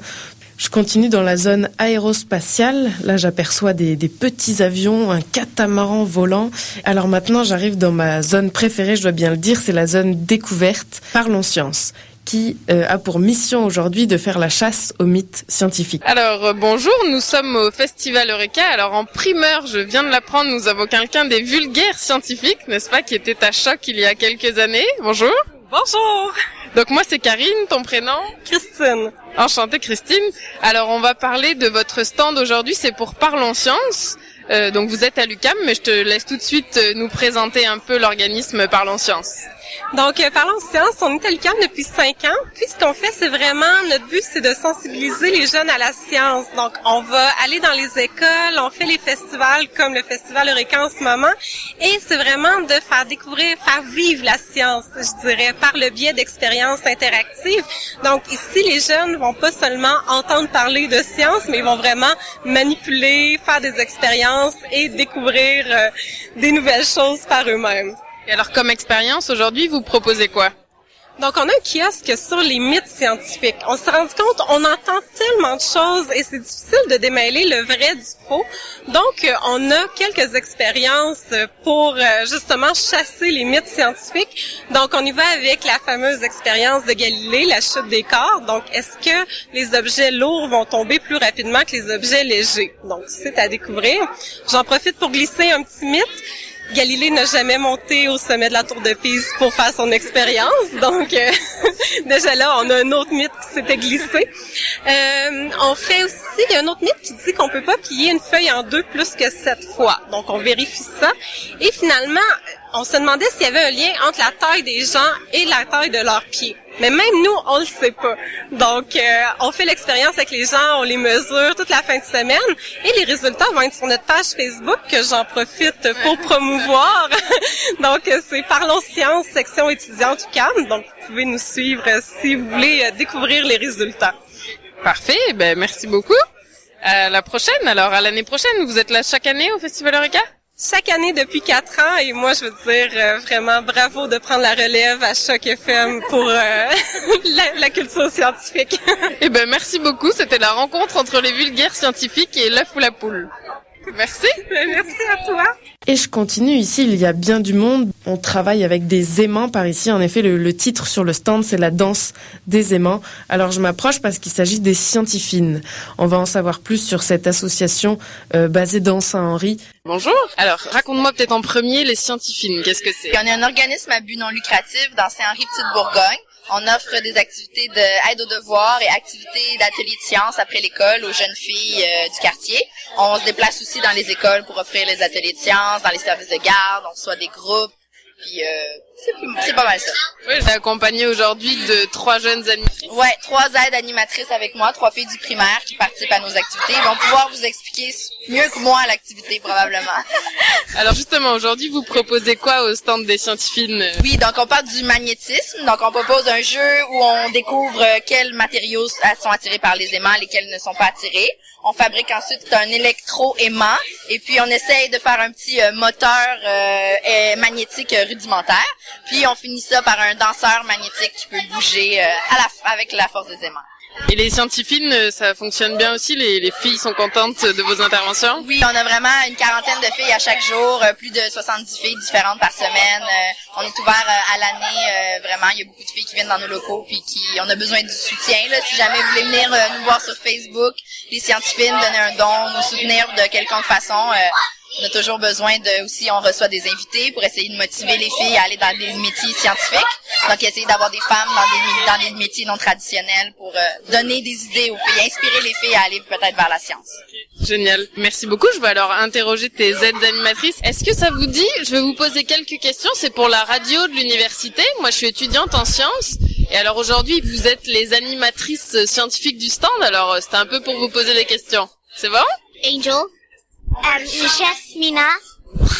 Je continue dans la zone aérospatiale. Là, j'aperçois des, des petits avions, un catamaran volant. Alors maintenant, j'arrive dans ma zone préférée, je dois bien le dire, c'est la zone découverte. Parlons science qui euh, a pour mission aujourd'hui de faire la chasse aux mythes scientifiques. Alors euh, bonjour, nous sommes au Festival Eureka. Alors en primeur, je viens de l'apprendre, nous avons quelqu'un des vulgaires scientifiques, n'est-ce pas, qui était à choc il y a quelques années. Bonjour. Bonjour. Donc moi c'est Karine, ton prénom? Christine. Enchantée Christine. Alors on va parler de votre stand aujourd'hui, c'est pour Parlons Science. Euh, donc vous êtes à l'UCAM, mais je te laisse tout de suite euh, nous présenter un peu l'organisme Parlons Science. Donc, euh, parlons science, on est à l'UQAM depuis cinq ans. Puis, ce qu'on fait, c'est vraiment, notre but, c'est de sensibiliser les jeunes à la science. Donc, on va aller dans les écoles, on fait les festivals comme le Festival Eureka en ce moment. Et c'est vraiment de faire découvrir, faire vivre la science, je dirais, par le biais d'expériences interactives. Donc, ici, les jeunes vont pas seulement entendre parler de science, mais ils vont vraiment manipuler, faire des expériences et découvrir euh, des nouvelles choses par eux-mêmes. Alors comme expérience aujourd'hui, vous proposez quoi? Donc, on a un kiosque sur les mythes scientifiques. On s'est rendu compte, on entend tellement de choses et c'est difficile de démêler le vrai du faux. Donc, euh, on a quelques expériences pour euh, justement chasser les mythes scientifiques. Donc, on y va avec la fameuse expérience de Galilée, la chute des corps. Donc, est-ce que les objets lourds vont tomber plus rapidement que les objets légers? Donc, c'est à découvrir. J'en profite pour glisser un petit mythe. Galilée n'a jamais monté au sommet de la tour de Pise pour faire son expérience. Donc, euh, déjà là, on a un autre mythe qui s'était glissé. Euh, on fait aussi, il y a un autre mythe qui dit qu'on peut pas plier une feuille en deux plus que sept fois. Donc, on vérifie ça. Et finalement, on se demandait s'il y avait un lien entre la taille des gens et la taille de leurs pieds. Mais même nous, on le sait pas. Donc, euh, on fait l'expérience avec les gens, on les mesure toute la fin de semaine et les résultats vont être sur notre page Facebook que j'en profite pour promouvoir. Donc, euh, c'est Parlons Sciences, section étudiante UQAM. Donc, vous pouvez nous suivre euh, si vous voulez euh, découvrir les résultats. Parfait, ben merci beaucoup. À la prochaine, alors à l'année prochaine, vous êtes là chaque année au Festival Eureka? Chaque année depuis quatre ans et moi, je veux dire euh, vraiment bravo de prendre la relève à Choc FM pour euh, la, la culture scientifique. Eh ben merci beaucoup, c'était la rencontre entre les vulgaires scientifiques et l'œuf ou la poule. Merci. Merci à toi. Et je continue ici, il y a bien du monde. On travaille avec des aimants par ici. En effet, le, le titre sur le stand, c'est la danse des aimants. Alors je m'approche parce qu'il s'agit des scientifines. On va en savoir plus sur cette association euh, basée dans Saint-Henri. Bonjour. Alors, raconte-moi peut-être en premier les scientifines. Qu'est-ce que c'est? On est un organisme à but non lucratif dans Saint-Henri Petite Bourgogne. On offre des activités d'aide aux devoirs et activités d'ateliers de sciences après l'école aux jeunes filles euh, du quartier. On se déplace aussi dans les écoles pour offrir les ateliers de sciences, dans les services de garde, on reçoit des groupes. Puis euh, c'est pas mal ça. Oui, j'ai accompagné aujourd'hui de trois jeunes animatrices. Ouais, trois aides animatrices avec moi, trois filles du primaire qui participent à nos activités. Ils vont pouvoir vous expliquer mieux que moi l'activité probablement. Alors justement, aujourd'hui, vous proposez quoi au stand des scientifines Oui, donc on parle du magnétisme. Donc on propose un jeu où on découvre quels matériaux sont attirés par les aimants, lesquels ne sont pas attirés. On fabrique ensuite un électro-aimant et puis on essaye de faire un petit euh, moteur euh, euh, magnétique euh, rudimentaire. Puis on finit ça par un danseur magnétique qui peut bouger euh, à la, avec la force des aimants. Et les scientifines, euh, ça fonctionne bien aussi? Les, les filles sont contentes de vos interventions? Oui, on a vraiment une quarantaine de filles à chaque jour, euh, plus de 70 filles différentes par semaine. Euh, on est ouvert à l'année, vraiment. Il y a beaucoup de filles qui viennent dans nos locaux puis qui on a besoin du soutien. Là, si jamais vous voulez venir nous voir sur Facebook, les scientifiques, donner un don, nous soutenir de quelconque façon. On a toujours besoin de aussi on reçoit des invités pour essayer de motiver les filles à aller dans des métiers scientifiques. Donc essayer d'avoir des femmes dans des dans des métiers non traditionnels pour euh, donner des idées aux filles, inspirer les filles à aller peut-être vers la science. Génial. Merci beaucoup. Je vais alors interroger tes aides animatrices. Est-ce que ça vous dit Je vais vous poser quelques questions. C'est pour la radio de l'université. Moi, je suis étudiante en sciences. Et alors aujourd'hui, vous êtes les animatrices scientifiques du stand. Alors, euh, c'était un peu pour vous poser des questions. C'est bon? Angel, Jasmina,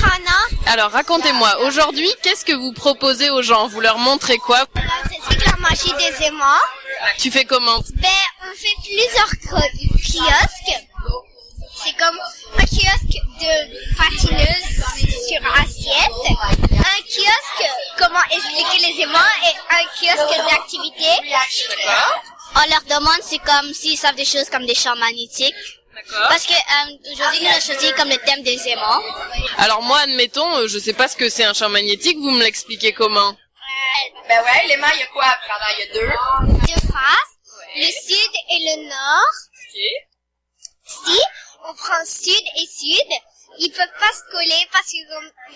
Hannah. Alors, racontez-moi. Aujourd'hui, qu'est-ce que vous proposez aux gens? Vous leur montrez quoi? J'explique la magie des aimants. Tu fais comment? Ben, on fait plusieurs kiosques. C'est comme un kiosque de patineuse sur assiette, un kiosque comment expliquer les aimants et un kiosque d'activité. On leur demande c'est comme s'ils savent des choses comme des champs magnétiques. Parce que euh, aujourd'hui nous avons choisi comme le thème des aimants. Alors moi, admettons, euh, je sais pas ce que c'est un champ magnétique. Vous me l'expliquez comment? Ben ouais, l'aimant, il y a quoi? À prendre? Il y a deux. Deux faces, le sud et le nord. Si on prend sud et sud, ils peuvent pas se coller parce qu'il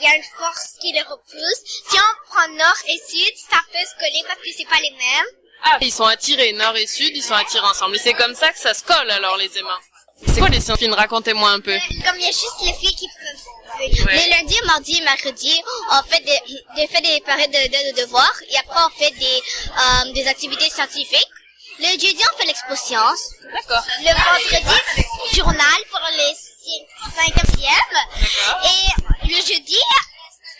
y a une force qui les repousse. Si on prend nord et sud, ça peut se coller parce que c'est pas les mêmes. Ah, ils sont attirés, nord et sud, ils sont attirés ensemble. Et c'est comme ça que ça se colle alors les aimants. C'est quoi les scientifiques Racontez-moi un peu. Comme il y a juste les filles qui peuvent. Les lundis, mardis et mercredis, on fait des, des, fait des périodes de, de, de devoirs et après on fait des, euh, des activités scientifiques. Le jeudi, on fait l'expo science. D'accord. Le vendredi, journal pour les 5e. Et le jeudi,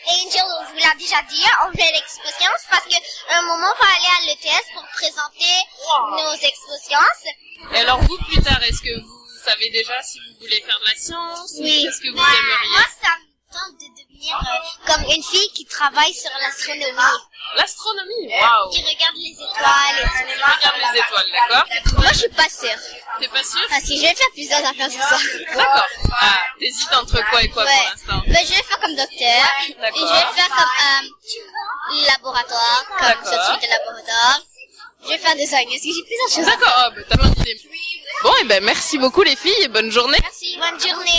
Angel vous l'a déjà dit, on fait l'expo science parce que un moment, on va aller à l'ETS pour présenter nos expo sciences. Et alors vous, plus tard, est-ce que vous savez déjà si vous voulez faire de la science ou Oui. Qu'est-ce que vous aimeriez Moi, ça me tente de devenir euh, comme une fille qui travaille sur l'astronomie. L'astronomie, waouh Qui regarde les étoiles. et tout. Regarde les étoiles, d'accord Moi, je suis pas sûre. T'es pas sûre Parce que je vais faire plusieurs affaires sur ça. D'accord. Ah, t'hésites entre quoi et quoi Ouais. pour l'instant Ben, je vais faire comme docteur. Et je vais faire comme euh, laboratoire, comme scientifique de laboratoire. Je vais faire design. Est-ce que j'ai plusieurs choses D'accord, ah, bah, t'as plein d'idées. Bon, et ben merci beaucoup les filles et bonne journée. Merci. Bonne journée.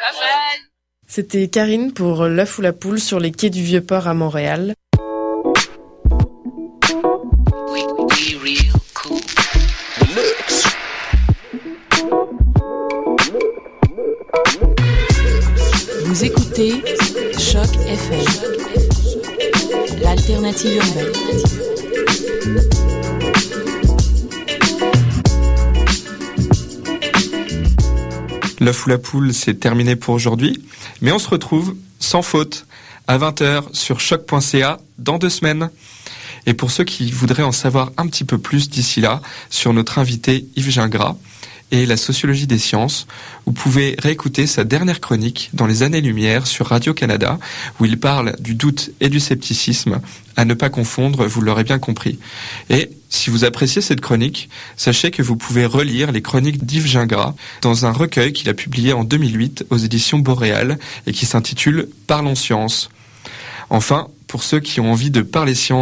Bye bye. C'était Karine pour L'œuf ou la poule sur les quais du Vieux-Port à Montréal. Vous écoutez Choc FM, l'alternative urbaine. L'œuf ou la poule, c'est terminé pour aujourd'hui. Mais on se retrouve sans faute à 20h sur choc.ca dans deux semaines. Et pour ceux qui voudraient en savoir un petit peu plus d'ici là sur notre invité Yves Gingras et la sociologie des sciences, vous pouvez réécouter sa dernière chronique dans les années-lumière sur Radio-Canada où il parle du doute et du scepticisme à ne pas confondre, vous l'aurez bien compris. Et si vous appréciez cette chronique, sachez que vous pouvez relire les chroniques d'Yves Gingras dans un recueil qu'il a publié en 2008 aux éditions Boréal et qui s'intitule Parlons science. Enfin, pour ceux qui ont envie de parler science